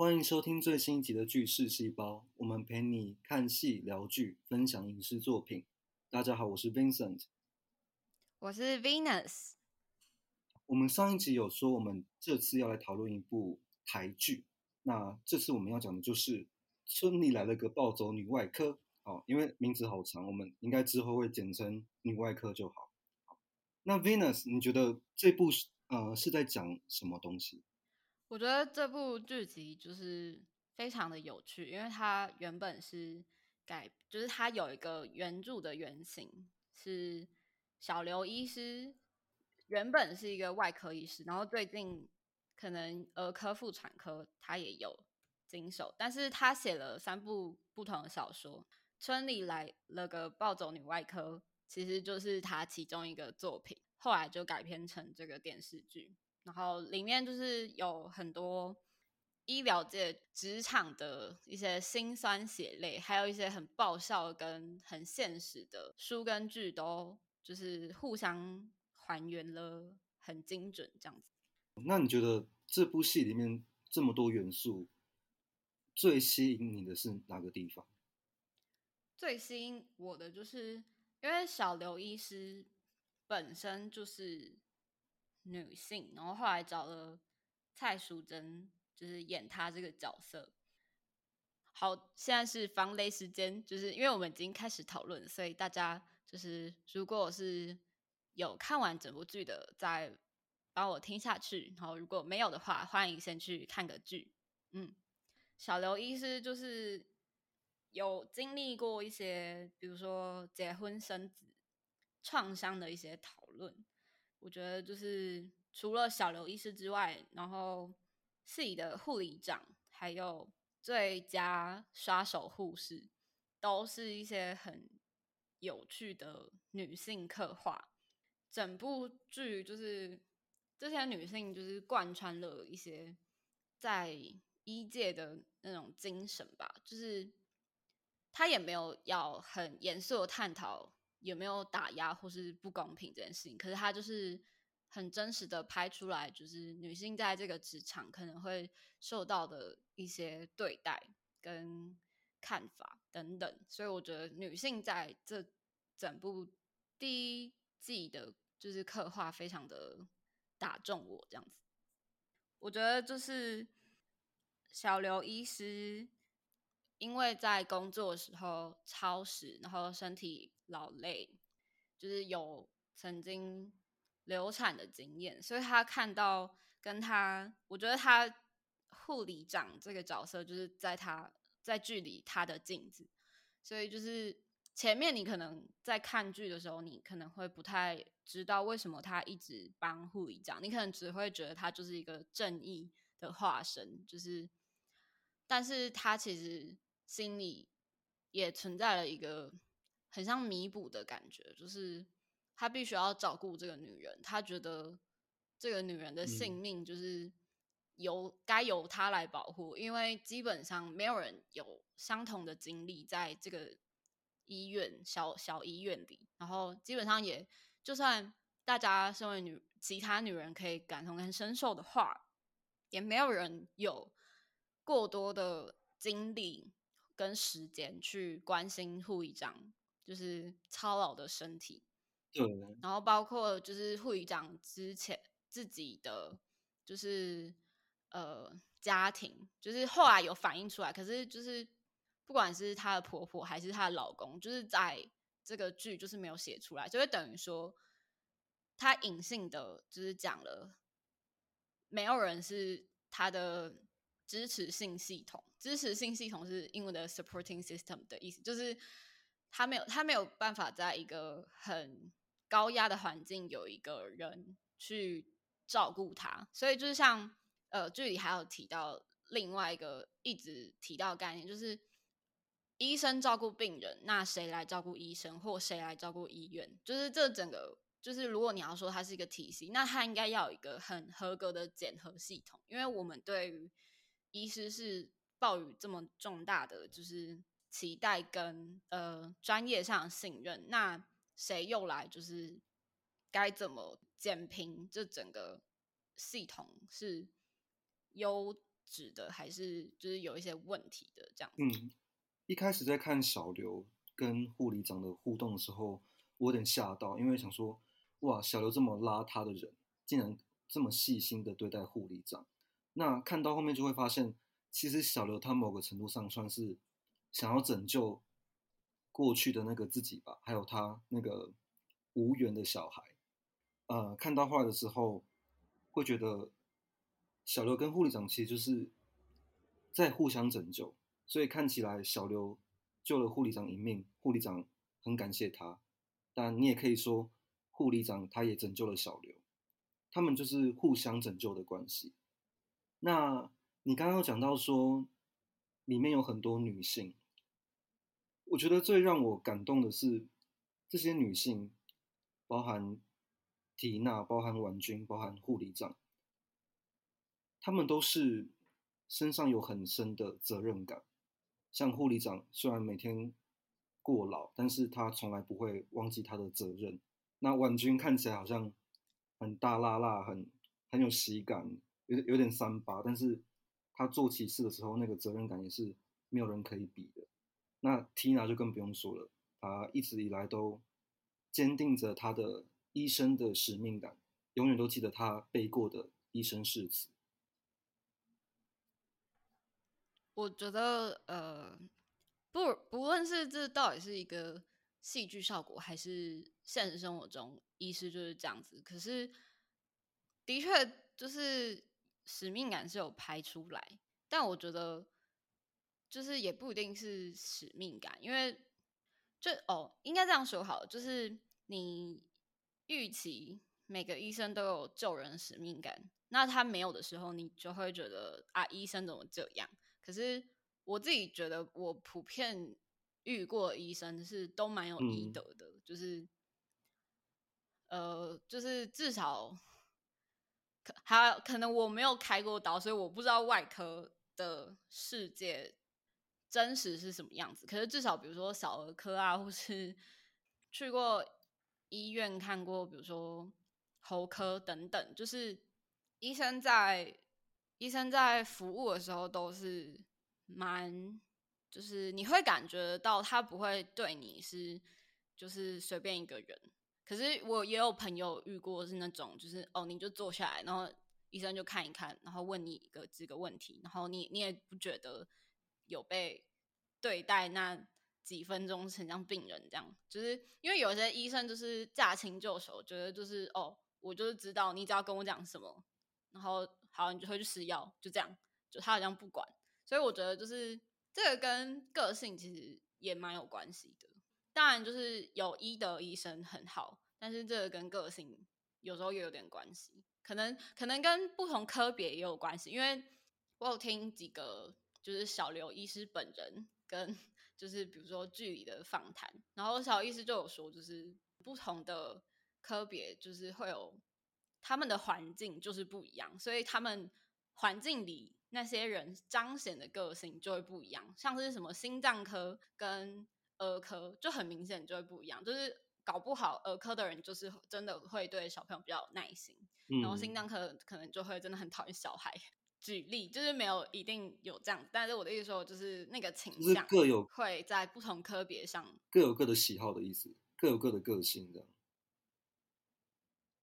欢迎收听最新一集的《剧视细胞》，我们陪你看戏、聊剧、分享影视作品。大家好，我是 Vincent，我是 Venus。我们上一集有说，我们这次要来讨论一部台剧。那这次我们要讲的就是《村里来了个暴走女外科》。哦，因为名字好长，我们应该之后会简称女外科就好。那 Venus，你觉得这部呃是在讲什么东西？我觉得这部剧集就是非常的有趣，因为它原本是改，就是它有一个原著的原型是小刘医师，原本是一个外科医师，然后最近可能儿科妇产科他也有经手，但是他写了三部不同的小说，村里来了个暴走女外科，其实就是他其中一个作品，后来就改编成这个电视剧。然后里面就是有很多医疗界职场的一些辛酸血泪，还有一些很爆笑跟很现实的书跟剧，都就是互相还原了很精准这样子。那你觉得这部戏里面这么多元素，最吸引你的是哪个地方？最吸引我的就是因为小刘医师本身就是。女性，然后后来找了蔡淑珍，就是演她这个角色。好，现在是防雷时间，就是因为我们已经开始讨论，所以大家就是如果是有看完整部剧的，再帮我听下去。然后如果没有的话，欢迎先去看个剧。嗯，小刘医师就是有经历过一些，比如说结婚生子创伤的一些讨论。我觉得就是除了小刘医师之外，然后系的护理长，还有最佳刷手护士，都是一些很有趣的女性刻画。整部剧就是这些女性，就是贯穿了一些在医界的那种精神吧。就是他也没有要很严肃的探讨。有没有打压或是不公平这件事情？可是他就是很真实的拍出来，就是女性在这个职场可能会受到的一些对待跟看法等等。所以我觉得女性在这整部第一季的，就是刻画非常的打中我这样子。我觉得就是小刘医师，因为在工作的时候超时，然后身体。劳累，就是有曾经流产的经验，所以他看到跟他，我觉得他护理长这个角色就是在他在剧里他的镜子，所以就是前面你可能在看剧的时候，你可能会不太知道为什么他一直帮护理长，你可能只会觉得他就是一个正义的化身，就是，但是他其实心里也存在了一个。很像弥补的感觉，就是他必须要照顾这个女人，他觉得这个女人的性命就是由该由他来保护，因为基本上没有人有相同的经历在这个医院小小医院里，然后基本上也就算大家身为女其他女人可以感同跟身受的话，也没有人有过多的精力跟时间去关心护理长。就是操劳的身体，对，然后包括就是护理长之前自己的就是呃家庭，就是后来有反映出来，可是就是不管是她的婆婆还是她的老公，就是在这个剧就是没有写出来，就会等于说她隐性的就是讲了，没有人是她的支持性系统，支持性系统是英文的 supporting system 的意思，就是。他没有，他没有办法在一个很高压的环境有一个人去照顾他，所以就是像呃剧里还有提到另外一个一直提到概念，就是医生照顾病人，那谁来照顾医生，或谁来照顾医院？就是这整个，就是如果你要说它是一个体系，那它应该要有一个很合格的检核系统，因为我们对于医师是抱有这么重大的就是。期待跟呃专业上的信任，那谁又来就是该怎么减评这整个系统是优质的，还是就是有一些问题的这样？嗯，一开始在看小刘跟护理长的互动的时候，我有点吓到，因为想说，哇，小刘这么邋遢的人，竟然这么细心的对待护理长。那看到后面就会发现，其实小刘他某个程度上算是想要拯救过去的那个自己吧，还有他那个无缘的小孩。呃，看到画的时候，会觉得小刘跟护理长其实就是在互相拯救，所以看起来小刘救了护理长一命，护理长很感谢他，但你也可以说护理长他也拯救了小刘，他们就是互相拯救的关系。那你刚刚讲到说里面有很多女性，我觉得最让我感动的是这些女性，包含。缇娜包含婉君，包含护理长，他们都是身上有很深的责任感。像护理长虽然每天过劳，但是他从来不会忘记他的责任。那婉君看起来好像很大辣辣，很很有喜感，有有点三八，但是他做起事的时候，那个责任感也是没有人可以比的。那缇娜就更不用说了，她一直以来都坚定着她的。医生的使命感，永远都记得他背过的医生誓词。我觉得，呃，不不论是这到底是一个戏剧效果，还是现实生活中医师就是这样子。可是，的确就是使命感是有拍出来，但我觉得就是也不一定是使命感，因为就哦，应该这样说好，就是你。预期每个医生都有救人使命感，那他没有的时候，你就会觉得啊，医生怎么这样？可是我自己觉得，我普遍遇过医生是都蛮有医德的，就是呃，就是至少可还可能我没有开过刀，所以我不知道外科的世界真实是什么样子。可是至少比如说小儿科啊，或是 去过。医院看过，比如说喉科等等，就是医生在医生在服务的时候都是蛮，就是你会感觉到他不会对你是就是随便一个人。可是我也有朋友遇过是那种，就是哦，你就坐下来，然后医生就看一看，然后问你一个这个问题，然后你你也不觉得有被对待那。几分钟很像病人这样，就是因为有些医生就是驾轻就熟，觉得就是哦，我就是知道你只要跟我讲什么，然后好，你就会去吃药，就这样，就他好像不管。所以我觉得就是这个跟个性其实也蛮有关系的。当然就是有医德医生很好，但是这个跟个性有时候也有点关系，可能可能跟不同科别也有关系。因为我有听几个就是小刘医师本人跟。就是比如说剧里的访谈，然后小医师就有说，就是不同的科别就是会有他们的环境就是不一样，所以他们环境里那些人彰显的个性就会不一样。像是什么心脏科跟儿科就很明显就会不一样，就是搞不好儿科的人就是真的会对小朋友比较有耐心，然后心脏科可能就会真的很讨厌小孩。举例就是没有一定有这样，但是我的意思说就是那个倾向各有会在不同科别上各有各的喜好的意思，各有各的个性这样。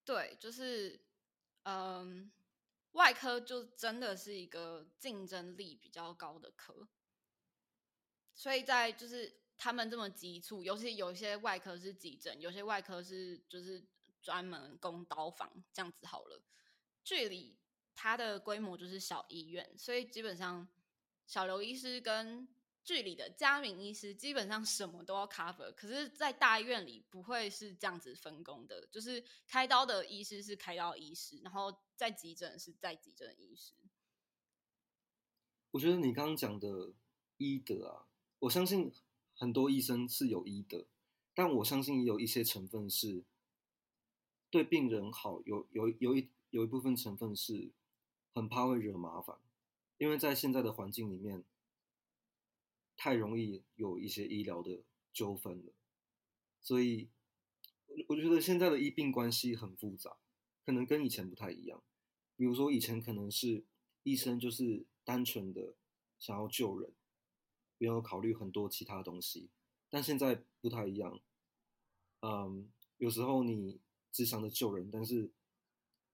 对，就是嗯，外科就真的是一个竞争力比较高的科，所以在就是他们这么急促，尤其有些外科是急诊，有些外科是就是专门供刀房这样子好了，距离。它的规模就是小医院，所以基本上小刘医师跟剧里的家明医师基本上什么都要 cover。可是，在大医院里不会是这样子分工的，就是开刀的医师是开刀医师，然后在急诊是在急诊医师。我觉得你刚刚讲的医德啊，我相信很多医生是有医德，但我相信也有一些成分是对病人好，有有有一有一部分成分是。很怕会惹麻烦，因为在现在的环境里面，太容易有一些医疗的纠纷了，所以我觉得现在的医病关系很复杂，可能跟以前不太一样。比如说以前可能是医生就是单纯的想要救人，没有考虑很多其他东西。但现在不太一样，嗯，有时候你只想着救人，但是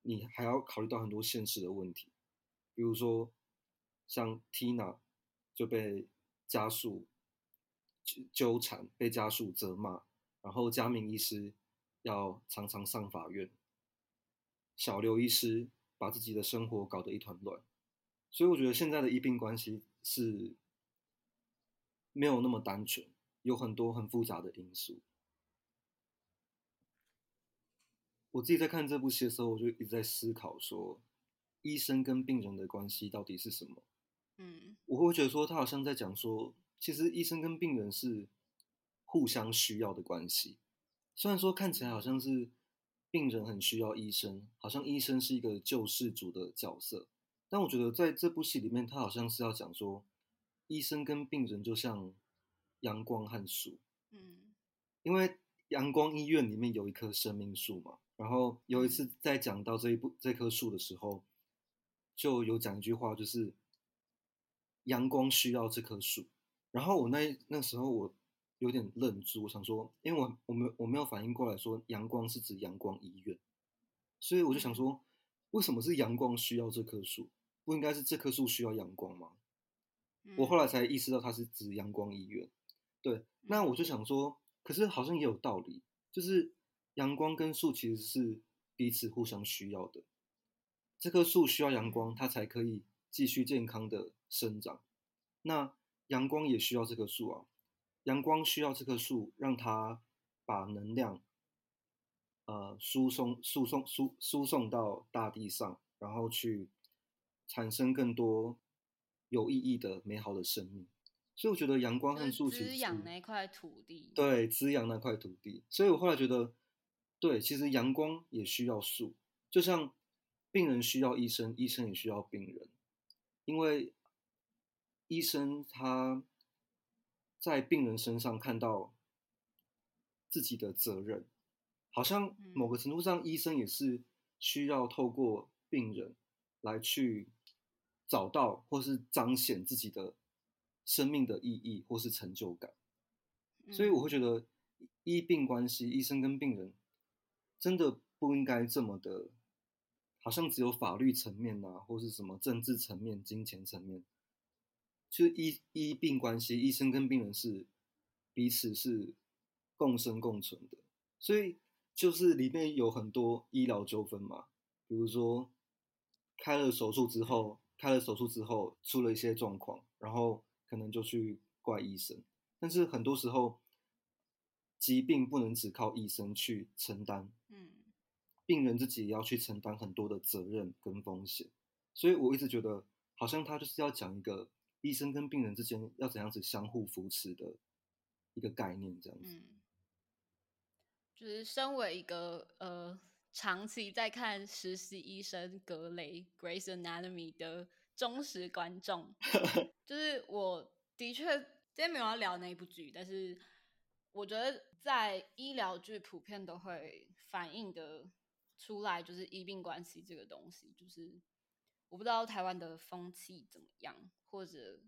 你还要考虑到很多现实的问题，比如说像 Tina 就被家属纠缠，被家属责骂，然后佳明医师要常常上法院，小刘医师把自己的生活搞得一团乱，所以我觉得现在的医病关系是没有那么单纯，有很多很复杂的因素。我自己在看这部戏的时候，我就一直在思考说，医生跟病人的关系到底是什么？嗯我会觉得说，他好像在讲说，其实医生跟病人是互相需要的关系。虽然说看起来好像是病人很需要医生，好像医生是一个救世主的角色，但我觉得在这部戏里面，他好像是要讲说，医生跟病人就像阳光和树，嗯因为阳光医院里面有一棵生命树嘛，然后有一次在讲到这一部这棵树的时候，就有讲一句话，就是阳光需要这棵树。然后我那那时候我有点愣住，我想说，因为我我没我没有反应过来说阳光是指阳光医院，所以我就想说，为什么是阳光需要这棵树？不应该是这棵树需要阳光吗？我后来才意识到它是指阳光医院。对，那我就想说，可是好像也有道理，就是阳光跟树其实是彼此互相需要的。这棵树需要阳光，它才可以继续健康的生长。那阳光也需要这棵树啊，阳光需要这棵树，让它把能量，呃，输送、输送、输输送到大地上，然后去产生更多有意义的美好的生命。所以我觉得阳光就是和树其实滋养是那块土地。对，滋养那块土地。所以我后来觉得，对，其实阳光也需要树，就像病人需要医生，医生也需要病人，因为医生他在病人身上看到自己的责任，好像某个程度上，医生也是需要透过病人来去找到或是彰显自己的生命的意义或是成就感。所以我会觉得医病关系，医生跟病人真的不应该这么的，好像只有法律层面啊，或是什么政治层面、金钱层面。就是医医病关系，医生跟病人是彼此是共生共存的，所以就是里面有很多医疗纠纷嘛，比如说开了手术之后，开了手术之后出了一些状况，然后可能就去怪医生。但是很多时候，疾病不能只靠医生去承担，嗯病人自己也要去承担很多的责任跟风险。所以我一直觉得，好像他就是要讲一个医生跟病人之间要怎样子相互扶持的一个概念，这样子。嗯，就是身为一个呃长期在看实习医生格雷 （Grace Anatomy） 的忠实观众，就是我的确今天没有要聊那一部剧，但是我觉得在医疗剧普遍都会反映的出来，就是医病关系这个东西，就是我不知道台湾的风气怎么样，或者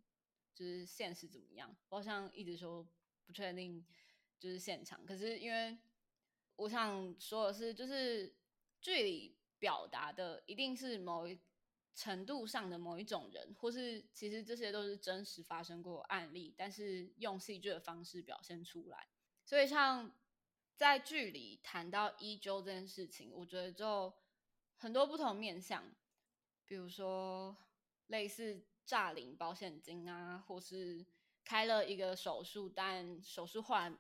就是现实怎么样，我好像一直说不确定，就是现场，可是因为我想说的是，就是剧里表达的一定是某一程度上的某一种人，或是其实这些都是真实发生过案例，但是用戏剧的方式表现出来。所以像在剧里谈到一周这件事情，我觉得就很多不同面向，比如说类似诈领保险金啊，或是开了一个手术，但手术后来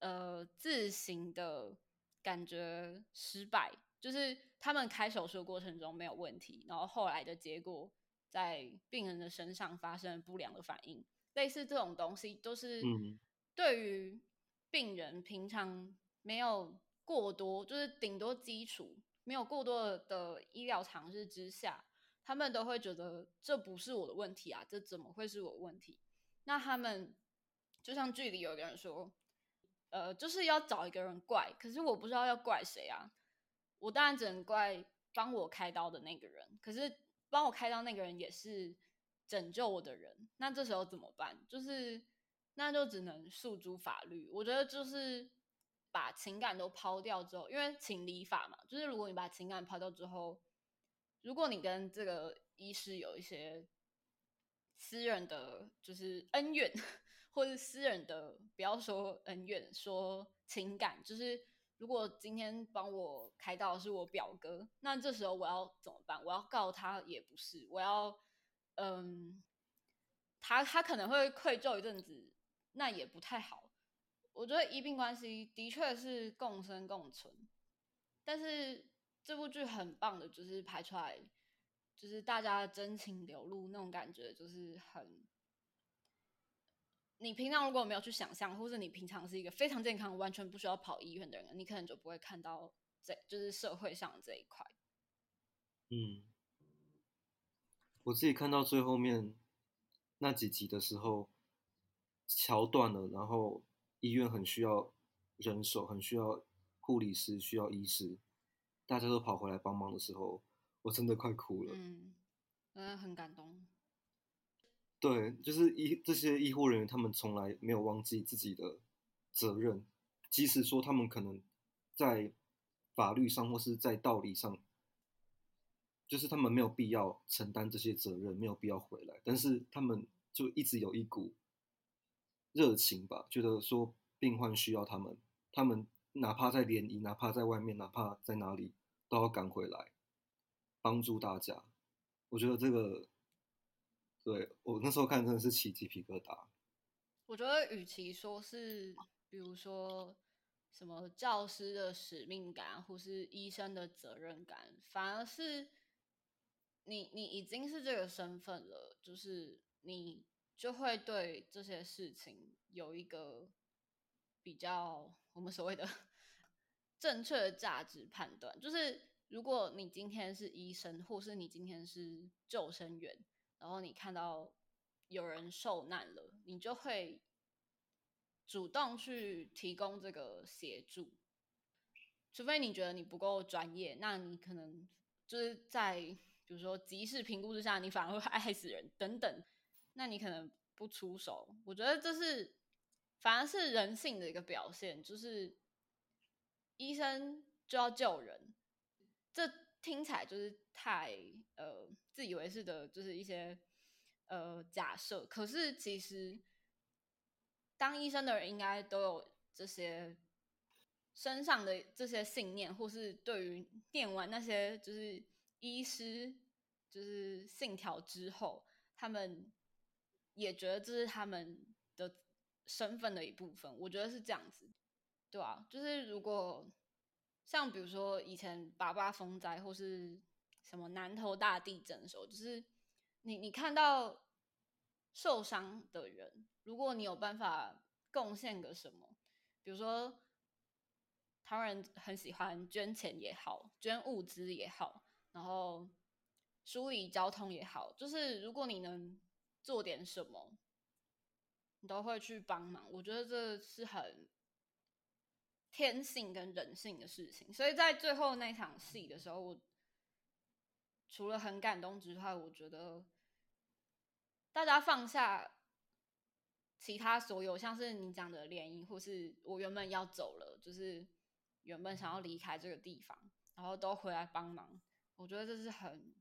呃自行的感觉失败，就是他们开手术过程中没有问题，然后后来的结果在病人的身上发生不良的反应，类似这种东西都是嗯。对于病人平常没有过多，就是顶多基础没有过多的医疗常识之下，他们都会觉得这不是我的问题啊，这怎么会是我的问题？那他们就像剧里有一个人说，呃，就是要找一个人怪，可是我不知道要怪谁啊。我当然只能怪帮我开刀的那个人，可是帮我开刀那个人也是拯救我的人，那这时候怎么办？就是那就只能诉诸法律。我觉得就是把情感都抛掉之后，因为情理法嘛，就是如果你把情感抛掉之后，如果你跟这个医师有一些私人的就是恩怨，或者私人的不要说恩怨，说情感，就是如果今天帮我开刀的是我表哥，那这时候我要怎么办？我要告他也不是，我要嗯，他他可能会愧疚一阵子，那也不太好。我觉得医病关系的确是共生共存，但是这部剧很棒的，就是拍出来。就是大家真情流露那种感觉，就是很。你平常如果没有去想象，或者你平常是一个非常健康、完全不需要跑医院的人，你可能就不会看到这就是社会上这一块。嗯，我自己看到最后面那几集的时候，桥断了，然后医院很需要人手，很需要护理师，需要医师，大家都跑回来帮忙的时候。我真的快哭了，嗯，真的很感动。对，就是医这些医护人员，他们从来没有忘记自己的责任，即使说他们可能在法律上或是在道理上，就是他们没有必要承担这些责任，没有必要回来，但是他们就一直有一股热情吧，觉得说病患需要他们，他们哪怕在联谊，哪怕在外面，哪怕在哪里，都要赶回来。帮助大家，我觉得这个，对我那时候看真的是起鸡皮疙瘩。我觉得与其说是，比如说什么教师的使命感，或是医生的责任感，反而是你你已经是这个身份了，就是你就会对这些事情有一个比较我们所谓的 正确的价值判断，就是。如果你今天是医生，或是你今天是救生员，然后你看到有人受难了，你就会主动去提供这个协助。除非你觉得你不够专业，那你可能就是在比如说即时评估之下，你反而会害死人等等，那你可能不出手。我觉得这是反而是人性的一个表现，就是医生就要救人。这听起来就是太呃自以为是的，就是一些呃假设。可是其实当医生的人应该都有这些身上的这些信念，或是对于念完那些就是医师就是信条之后，他们也觉得这是他们的身份的一部分。我觉得是这样子，对啊，就是如果。像比如说以前八八风灾或是什么南投大地震的时候，就是你你看到受伤的人，如果你有办法贡献个什么，比如说台湾人很喜欢捐钱也好，捐物资也好，然后梳理交通也好，就是如果你能做点什么，你都会去帮忙。我觉得这是很。天性跟人性的事情，所以在最后那场戏的时候，我除了很感动之外，我觉得大家放下其他所有，像是你讲的联谊，或是我原本要走了，就是原本想要离开这个地方，然后都回来帮忙，我觉得这是很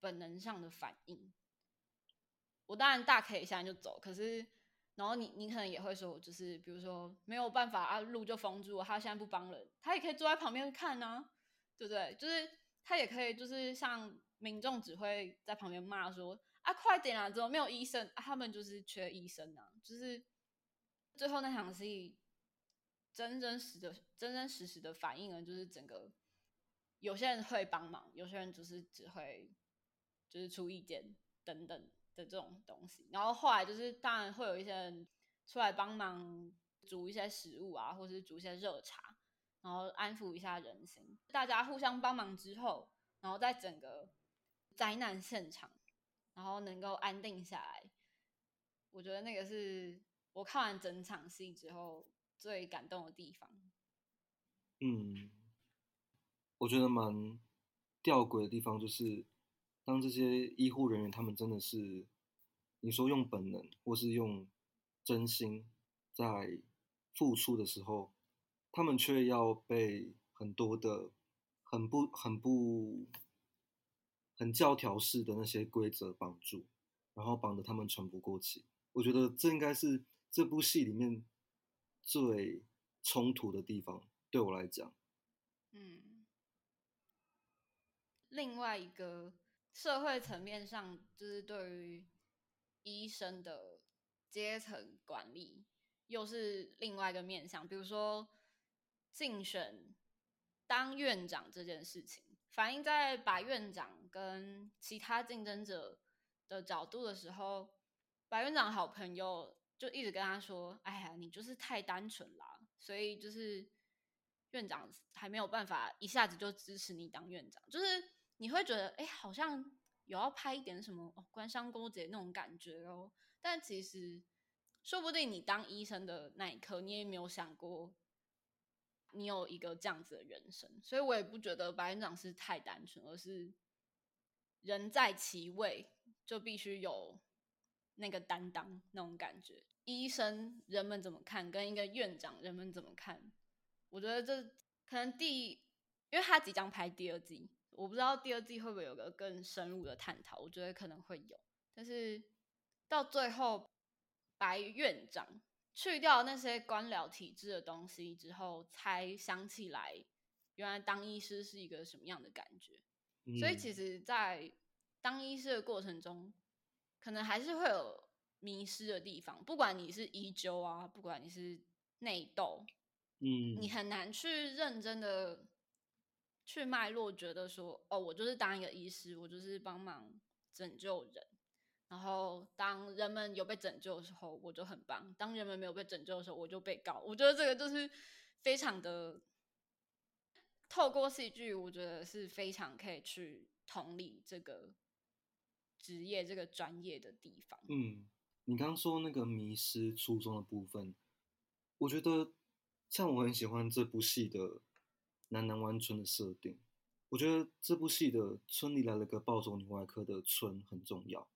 本能上的反应。我当然大可以现在就走，可是。然后你你可能也会说，就是比如说没有办法啊，路就封住了，他现在不帮人，他也可以坐在旁边看呢，对不对？就是他也可以，就是像民众只会在旁边骂说啊，快点啊，怎么没有医生？他们就是缺医生啊，就是最后那场戏真真实的、真真实实的反映了，就是整个有些人会帮忙，有些人就是只会就是出意见等等。的这种东西，然后后来就是当然会有一些人出来帮忙煮一些食物啊，或是煮一些热茶，然后安抚一下人心。大家互相帮忙之后，然后在整个灾难现场，然后能够安定下来，我觉得那个是我看完整场戏之后最感动的地方。嗯，我觉得蛮吊诡的地方就是。当这些医护人员他们真的是你说用本能或是用真心在付出的时候，他们却要被很多的很不很不很教条式的那些规则绑住，然后绑得他们喘不过气。我觉得这应该是这部戏里面最冲突的地方，对我来讲。嗯，另外一个社会层面上，就是对于医生的阶层管理，又是另外一个面向。比如说竞选当院长这件事情，反映在白院长跟其他竞争者的角度的时候，白院长好朋友就一直跟他说：“哎呀，你就是太单纯啦，所以就是。”院长还没有办法一下子就支持你当院长，就是你会觉得，哎，好像有要拍一点什么哦，官商勾结那种感觉哦。但其实，说不定你当医生的那一刻，你也没有想过，你有一个这样子的人生。所以我也不觉得白院长是太单纯，而是人在其位就必须有那个担当那种感觉。医生人们怎么看，跟一个院长人们怎么看？我觉得这可能第，因为他即将拍第二季，我不知道第二季会不会有个更深入的探讨。我觉得可能会有，但是到最后，白院长去掉那些官僚体制的东西之后，才想起来，原来当医师是一个什么样的感觉。所以其实，在当医师的过程中，可能还是会有迷失的地方。不管你是医纠啊，不管你是内斗。嗯，你很难去认真的去脉络，觉得说，哦，我就是当一个医师，我就是帮忙拯救人。然后当人们有被拯救的时候，我就很棒；当人们没有被拯救的时候，我就被告。我觉得这个就是非常的透过戏剧，我觉得是非常可以去同理这个职业、这个专业的地方。嗯，你刚刚说那个迷失初衷的部分，我觉得。像我很喜欢这部戏的南南湾村的设定，我觉得这部戏的村里来了个暴走女外科的村很重要，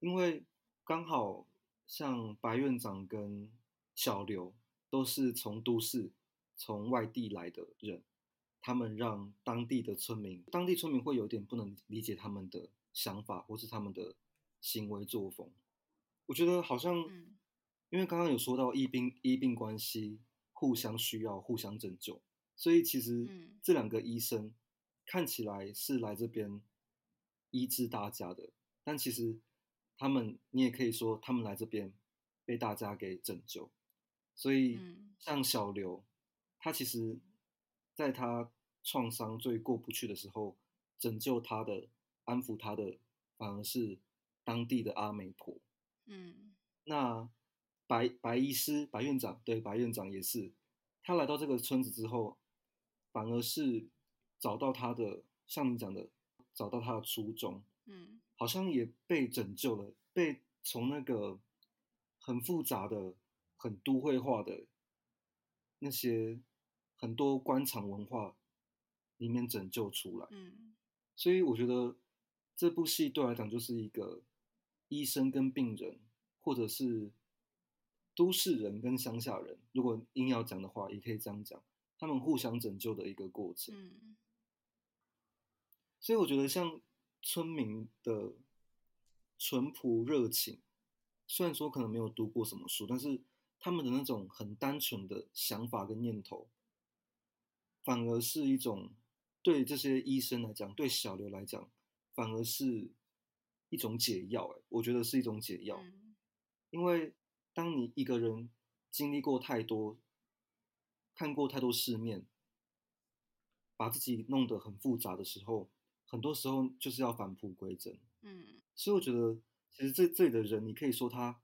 因为刚好像白院长跟小刘都是从都市、从外地来的人，他们让当地的村民，当地村民会有点不能理解他们的想法或是他们的行为作风。我觉得好像，因为刚刚有说到医病医病关系。互相需要，互相拯救，所以其实这两个医生看起来是来这边医治大家的，但其实他们，你也可以说他们来这边被大家给拯救。所以像小刘，他其实在他创伤最过不去的时候，拯救他的、安抚他的，反而是当地的阿美婆。嗯，那。白白医师、白院长，对白院长也是，他来到这个村子之后，反而是找到他的，像你讲的，找到他的初衷，嗯，好像也被拯救了，被从那个很复杂的、很都会化的那些很多官场文化里面拯救出来，嗯，所以我觉得这部戏对我来讲就是一个医生跟病人，或者是。都市人跟乡下人，如果硬要讲的话，也可以这样讲，他们互相拯救的一个过程。嗯，所以我觉得像村民的淳朴热情，虽然说可能没有读过什么书，但是他们的那种很单纯的想法跟念头，反而是一种对这些医生来讲，对小刘来讲，反而是一种解药。哎，我觉得是一种解药，因为。当你一个人经历过太多，看过太多世面，把自己弄得很复杂的时候，很多时候就是要返璞归真。嗯，所以我觉得，其实这这里的人，你可以说他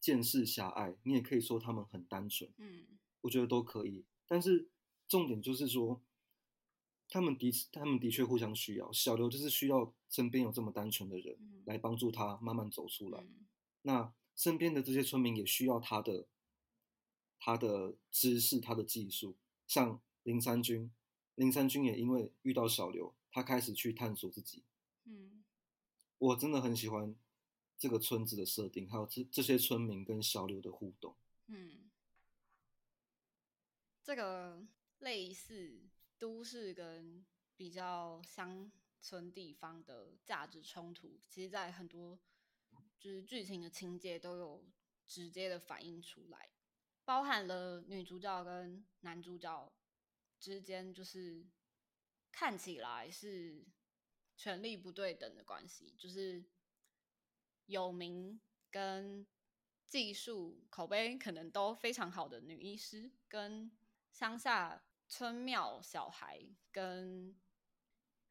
见识狭隘，你也可以说他们很单纯。嗯，我觉得都可以。但是重点就是说，他们的他们的确互相需要。小刘就是需要身边有这么单纯的人来帮助他慢慢走出来。那。身边的这些村民也需要他的，他的知识，他的技术。像林三军，林三军也因为遇到小刘，他开始去探索自己。嗯，我真的很喜欢这个村子的设定，还有这这些村民跟小刘的互动。嗯，这个类似都市跟比较乡村地方的价值冲突，其实在很多就是剧情的情节都有直接的反映出来，包含了女主角跟男主角之间就是看起来是权力不对等的关系，就是有名跟技术口碑可能都非常好的女医师，跟乡下村庙小孩，跟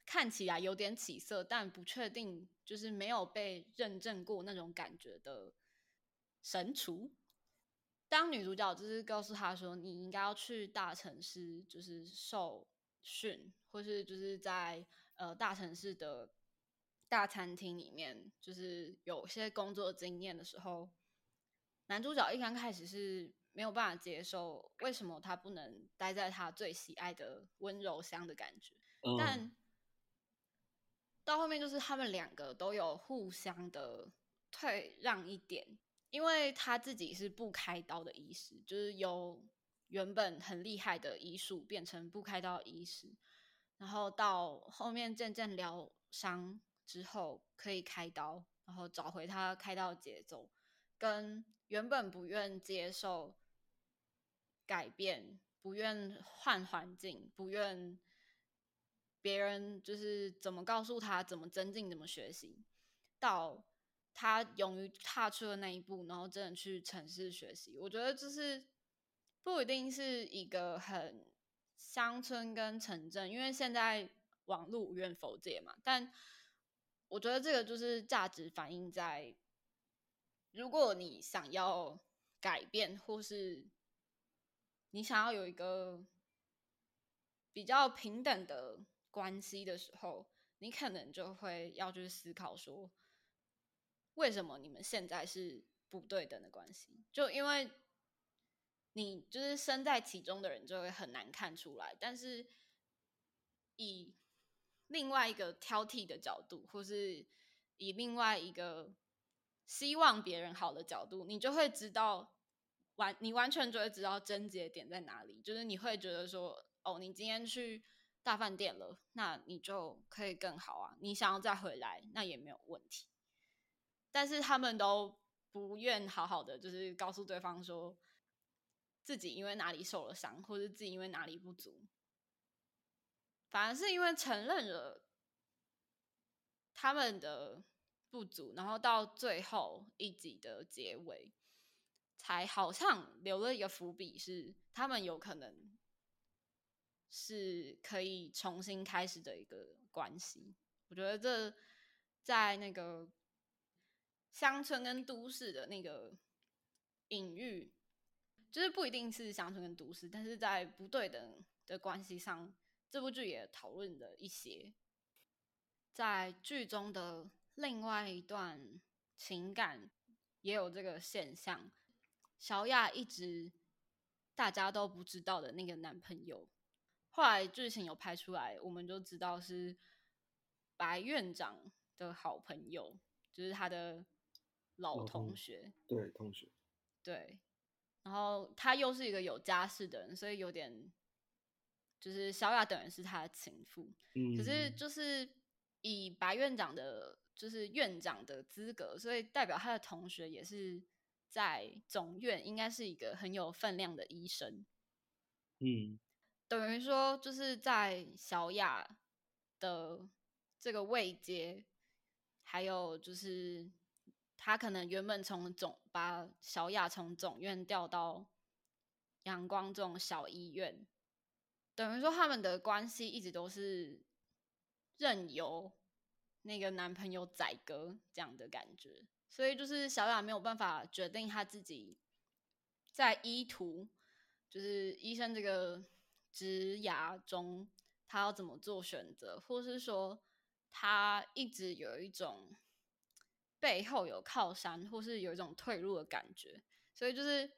看起来有点起色，但不确定，就是没有被认证过那种感觉的神厨。当女主角就是告诉他说，你应该要去大城市，就是受训，或是就是在呃大城市的大餐厅里面，就是有些工作经验的时候，男主角一刚开始是没有办法接受，为什么他不能待在他最喜爱的温柔乡的感觉？但到后面就是他们两个都有互相的退让一点。因为他自己是不开刀的医师，就是由原本很厉害的医术变成不开刀医师，然后到后面渐渐疗伤之后可以开刀，然后找回他开刀节奏，跟原本不愿接受改变、不愿换环境、不愿别人就是怎么告诉他怎么增进、怎么学习，到。他勇于踏出了那一步，然后真的去城市学习。我觉得就是不一定是一个很乡村跟城镇，因为现在网络无缘否界嘛。但我觉得这个就是价值反映在，如果你想要改变，或是你想要有一个比较平等的关系的时候，你可能就会要去思考说。为什么你们现在是不对等的关系？就因为你就是身在其中的人，就会很难看出来。但是以另外一个挑剔的角度，或是以另外一个希望别人好的角度，你就会知道完，你完全就会知道症结点在哪里。就是你会觉得说，哦，你今天去大饭店了，那你就可以更好啊。你想要再回来，那也没有问题。但是他们都不愿好好的，就是告诉对方说自己因为哪里受了伤，或者自己因为哪里不足，反而是因为承认了他们的不足，然后到最后一集的结尾，才好像留了一个伏笔，是他们有可能是可以重新开始的一个关系。我觉得这在那个。乡村跟都市的那个隐喻，就是不一定是乡村跟都市，但是在不对等的关系上，这部剧也讨论了一些。在剧中的另外一段情感也有这个现象，小雅一直大家都不知道的那个男朋友，后来剧情有拍出来，我们就知道是白院长的好朋友，就是他的。老同学，对同学，对，然后他又是一个有家室的人，所以有点就是小雅等于是他的情妇，嗯，可是就是以白院长的，就是院长的资格，所以代表他的同学也是在总院，应该是一个很有分量的医生，嗯，等于说就是在小雅的这个位阶，还有就是。他可能原本从总把小雅从总院调到阳光这种小医院，等于说他们的关系一直都是任由那个男朋友宰割这样的感觉，所以就是小雅没有办法决定他自己在医途，就是医生这个职涯中，他要怎么做选择，或是说他一直有一种。背后有靠山，或是有一种退路的感觉，所以就是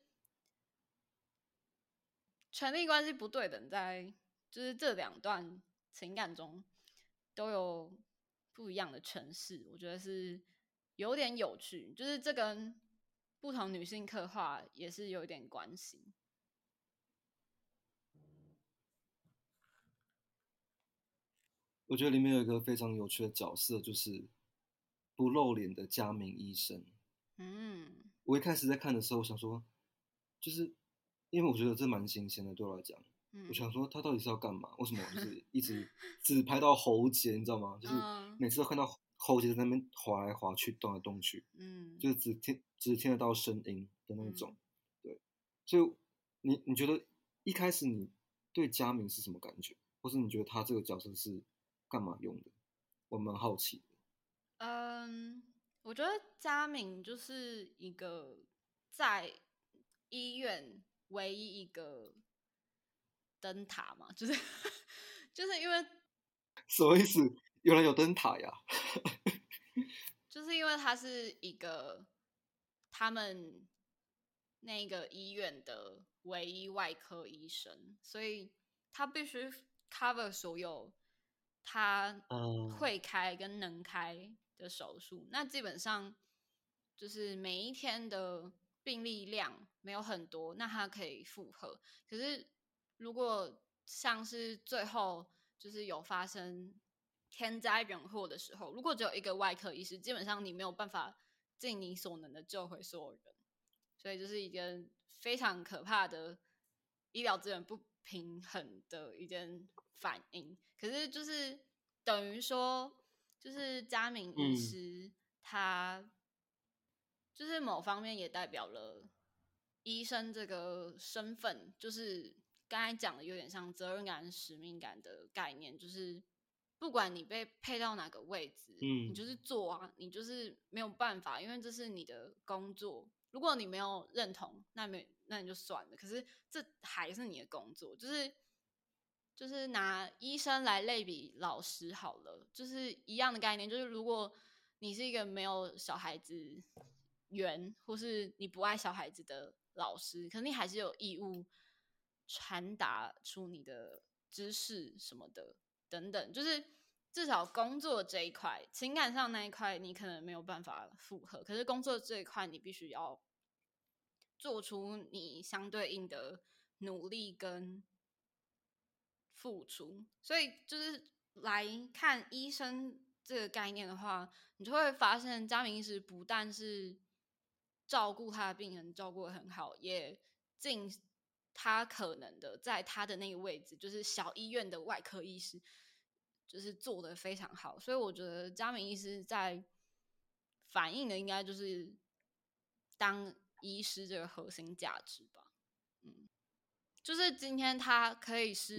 权力关系不对等，在就是这两段情感中都有不一样的诠释，我觉得是有点有趣，就是这跟不同女性刻画也是有一点关系。我觉得里面有一个非常有趣的角色，就是不露脸的佳明医生。嗯我一开始在看的时候，我想说，就是因为我觉得这蛮新鲜的，对我来讲，嗯我想说他到底是要干嘛？为什么就是一直只拍到喉结，你知道吗？就是嗯每次都看到喉结在那边滑来滑去、动来动去，嗯，就是只听只听得到声音的那嗯种。对，所以你你觉得一开始你对佳明是什么感觉，或是你觉得他这个角色是干嘛用的？我蛮好奇的。嗯，我觉得佳敏就是一个在医院唯一一个灯塔嘛，就是 就是因为 什么意思？原来有灯塔呀！就是因为他是一个他们那个医院的唯一外科医生，所以他必须 cover 所有他嗯会开跟能开的手术。那基本上就是每一天的病例量没有很多，那他可以负荷。可是如果像是最后就是有发生天灾人祸的时候，如果只有一个外科医师，基本上你没有办法尽你所能的救回所有人，所以就是一件非常可怕的医疗资源不平衡的一件反应。可是就是等于说，就是佳明医嗯师他就是某方面也代表了医生这个身份，就是刚才讲的有点像责任感、使命感的概念，就是不管你被配到哪个位置，你嗯就是做啊，你就是没有办法，因为这是你的工作。如果你没有认同，那没那你就算了。可是这还是你的工作，就是就是拿医生来类比老师好了，就是一样的概念。就是如果你是一个没有小孩子缘，或是你不爱小孩子的老师，可是你还是有义务传达出你的知识什么的等等，就是至少工作这一块，情感上那一块你可能没有办法负荷，可是工作这一块你必须要做出你相对应的努力跟付出，所以就是来看医生这个概念的话，你就会发现佳明医师不但是照顾他的病人照顾的很好，也尽他可能的在他的那个位置，就是小医院的外科医师，就是做的非常好。所以我觉得佳明医师在反映的应该就是当医师这个核心价值吧。嗯，就是今天他可以是，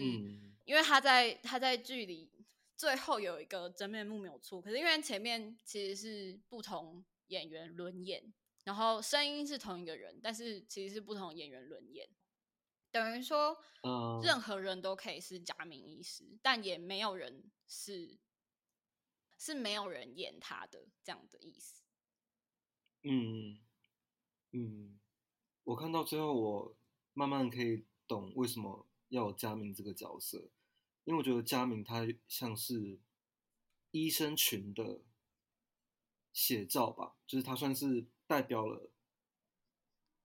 因为他在他在剧里最后有一个真面目没有出，可是因为前面其实是不同演员轮演，然后声音是同一个人，但是其实是不同演员轮演，等于说嗯任何人都可以是假名医师，但也没有人是是没有人演他的这样的意思。嗯嗯，我看到最后，我慢慢可以懂为什么要有佳明这个角色，因为我觉得佳明他像是医生群的写照吧，就是他算是代表了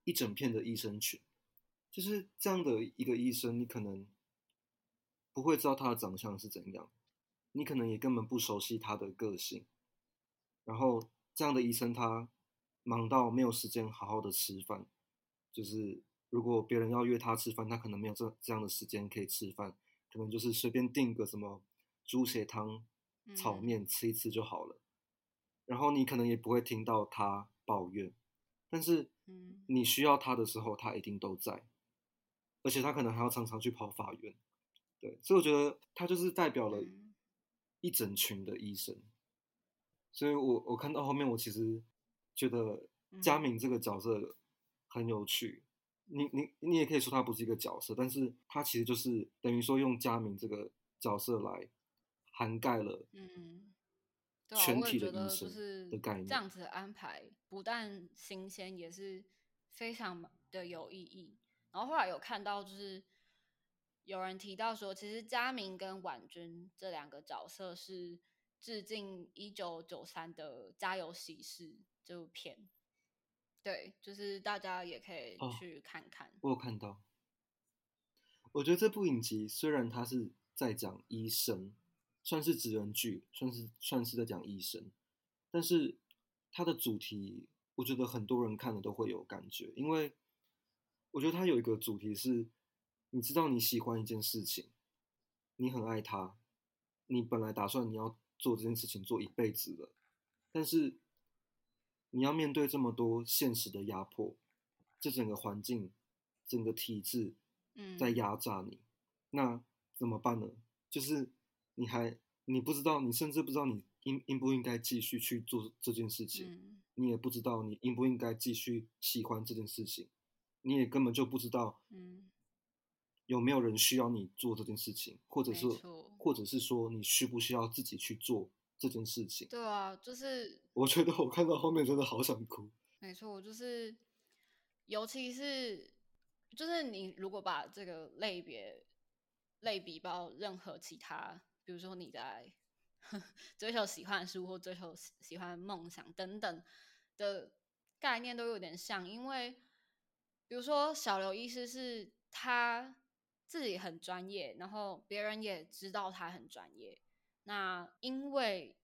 一整片的医生群，就是这样的一个医生，你可能不会知道他的长相是怎样，你可能也根本不熟悉他的个性，然后这样的医生他忙到没有时间好好的吃饭，就是如果别人要约他吃饭，他可能没有这这样的时间可以吃饭，可能就是随便订个什么猪血汤、炒嗯面吃一吃就好了。然后你可能也不会听到他抱怨，但是嗯你需要他的时候，他一定都在，而且他可能还要常常去跑法院。对，所以我觉得他就是代表了嗯一整群的医生。所以我我看到后面，我其实觉得佳嗯明这个角色很有趣。你你你也可以说他不是一个角色，但是他其实就是等于说用佳明这个角色来涵盖了嗯，对啊，全体我也觉得就的医生是的概念。这样子的安排，不但新鲜，也是非常的有意义。然后后来有看到，就是有人提到说，其实佳明跟婉君这两个角色是致敬一九九三的《家有喜事》这部片。对，就是大家也可以去看看。我有看到。我觉得这部影集虽然它是在讲医生，算是职人剧，算是算是在讲医生，但是它的主题，我觉得很多人看了都会有感觉，因为我觉得它有一个主题是，你知道你喜欢一件事情，你很爱它，你本来打算你要做这件事情做一辈子的，但是你要面对这么多现实的压迫，这整个环境，整个体制。在压榨你，那怎么办呢？就是你还你不知道，你甚至不知道你应应不应该继续去做这件事情，你也不知道你应不应该继续喜欢这件事情，你也根本就不知道，嗯，有没有人需要你做这件事情，或者是或者是说你需不需要自己去做这件事情？对啊，就是我觉得我看到后面真的好想哭。没错，就是尤其是。就是你如果把这个类别类比到任何其他，比如说你在 追求喜欢的事物或追求喜欢梦想等等的概念都有点像，因为比如说小刘医师是他自己很专业，然后别人也知道他很专业，那因为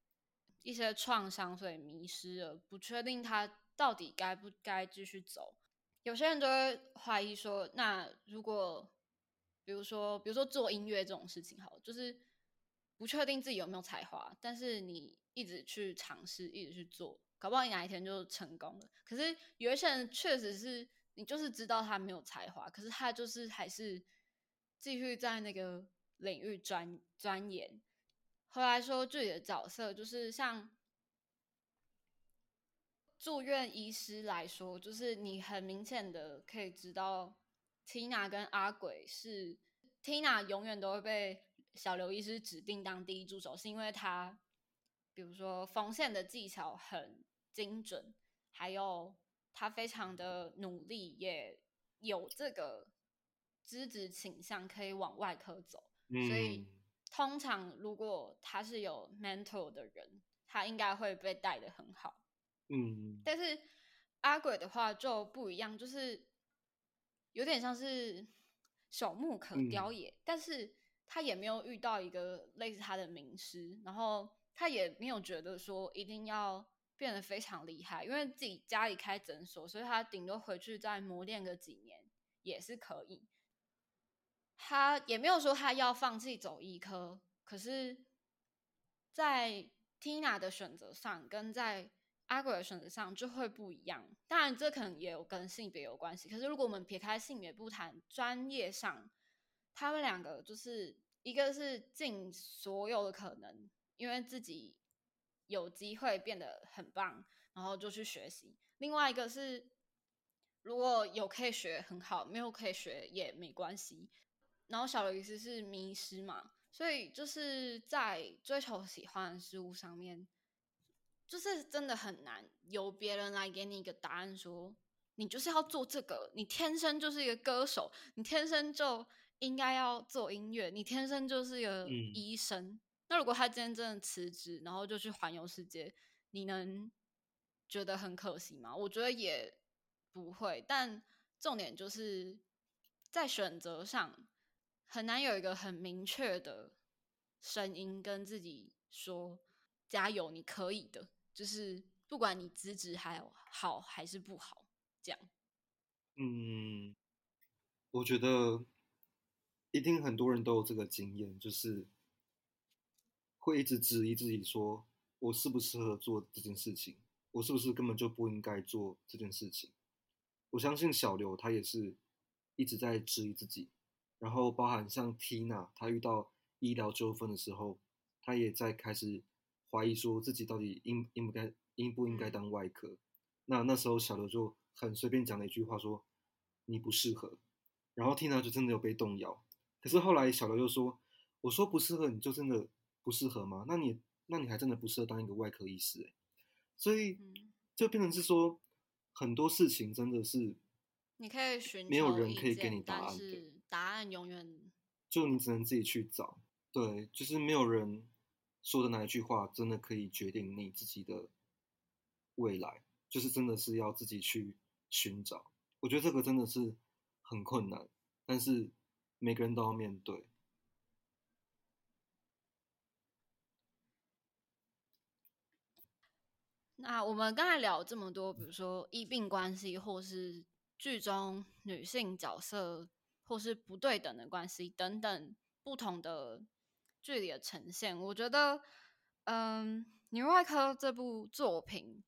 一些创伤所以迷失了，不确定他到底该不该继续走。有些人就会怀疑说，那如果，比如说，比如说做音乐这种事情，好，就是不确定自己有没有才华，但是你一直去尝试，一直去做，搞不好你哪一天就成功了。可是有一些人确实是你就是知道他没有才华，可是他就是还是继续在那个领域钻钻研。后来说自己的角色就是像。住院医师来说，就是你很明显的可以知道，Tina 跟阿鬼是 Tina 永远都会被小刘医师指定当第一助手，是因为他，比如说缝线的技巧很精准，还有他非常的努力，也有这个资质倾向可以往外科走，所以通常如果他是有 mentor 的人，他应该会被带的很好。嗯，但是阿鬼的话就不一样，就是有点像是朽木可雕也，但是他也没有遇到一个类似他的名师，然后他也没有觉得说一定要变得非常厉害，因为自己家里开诊所，所以他顶多回去再磨练个几年也是可以。他也没有说他要放弃走医科，可是，在 Tina 的选择上跟在阿鬼的选择上就会不一样，当然这可能也有跟性别有关系。可是如果我们撇开性别不谈，专业上，他们两个就是一个是尽所有的可能，因为自己有机会变得很棒，然后就去学习；另外一个是如果有可以学很好，没有可以学也没关系。然后小刘医师是迷失嘛，所以就是在追求喜欢的事物上面。就是真的很难由别人来给你一个答案，说你就是要做这个，你天生就是一个歌手，你天生就应该要做音乐，你天生就是一个医生。那如果他今天真的辞职，然后就去环游世界，你能觉得很可惜吗？我觉得也不会。但重点就是在选择上很难有一个很明确的声音跟自己说：“加油，你可以的。”就是不管你资质还好还是不好，这样。嗯，我觉得一定很多人都有这个经验，就是会一直质疑自己，说我适不适合做这件事情，我是不是根本就不应该做这件事情。我相信小刘他也是一直在质疑自己，然后包含像 Tina，他遇到医疗纠纷的时候，她也在开始。怀疑说自己到底应应不该应不应该当外科，那那时候小刘就很随便讲了一句话说你不适合，然后 Tina 就真的有被动摇。可是后来小刘又说，我说不适合你就真的不适合吗？那你那你还真的不适合当一个外科医师哎，所以就变成是说很多事情真的是你可以寻没有人可以给你答案的，答案永远就你只能自己去找，对，就是没有人。说的哪一句话真的可以决定你自己的未来，就是真的是要自己去寻找。我觉得这个真的是很困难，但是每个人都要面对。那我们刚才聊这么多，比如说医病关系，或是剧中女性角色，或是不对等的关系等等不同的距离的呈现，我觉得，嗯，《女外科》这部作品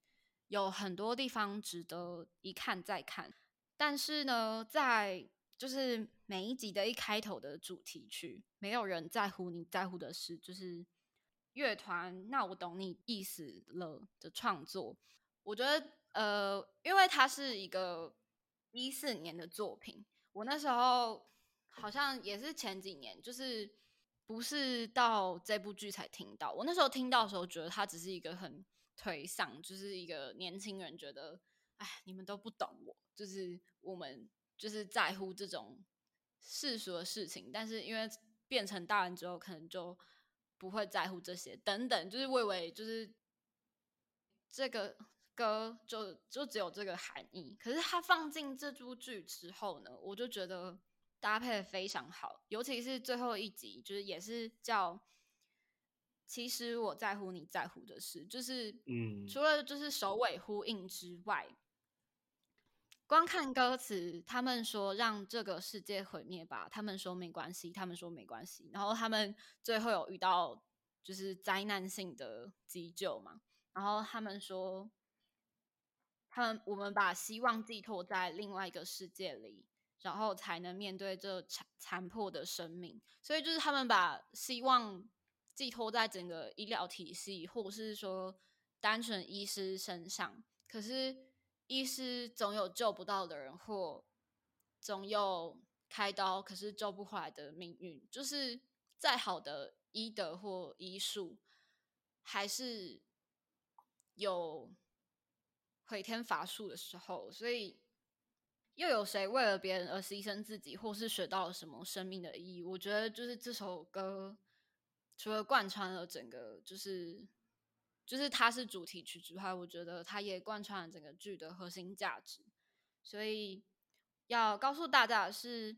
有很多地方值得一看再看。但是呢，在就是每一集的一开头的主题曲，没有人在乎你在乎的事，就是。乐团，那我懂你意思了的创作，我觉得，呃，因为它是一个一四年的作品，我那时候好像也是前几年，就是不是到这部剧才听到。我那时候听到的时候，觉得他只是一个很颓丧，就是一个年轻人觉得，哎，你们都不懂我，就是我们就是在乎这种世俗的事情，但是因为变成大人之后，可能就。不会在乎这些，等等，就是魏巍，就是这个歌就就只有这个含义。可是他放进这部剧之后呢，我就觉得搭配的非常好，尤其是最后一集，就是也是叫“其实我在乎你在乎的事”，就是嗯，除了就是首尾呼应之外。光看歌词，他们说让这个世界毁灭吧，他们说没关系，他们说没关系。然后他们最后有遇到就是灾难性的急救嘛，然后他们说，他们我们把希望寄托在另外一个世界里，然后才能面对这残残破的生命。所以就是他们把希望寄托在整个医疗体系，或者是说单纯医师身上，可是。医师总有救不到的人，或总有开刀可是救不回来的命运。就是再好的医德或医术，还是有回天乏术的时候。所以，又有谁为了别人而牺牲自己，或是学到了什么生命的意义？我觉得，就是这首歌，除了贯穿了整个，就是。就是它是主题曲之外，我觉得它也贯穿了整个剧的核心价值。所以要告诉大家的是，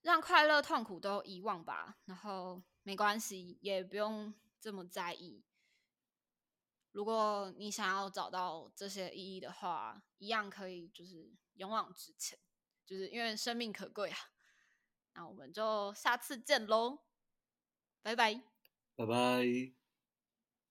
让快乐、痛苦都遗忘吧，然后没关系，也不用这么在意。如果你想要找到这些意义的话，一样可以，就是勇往直前，就是因为生命可贵啊。那我们就下次见喽，拜拜，拜拜。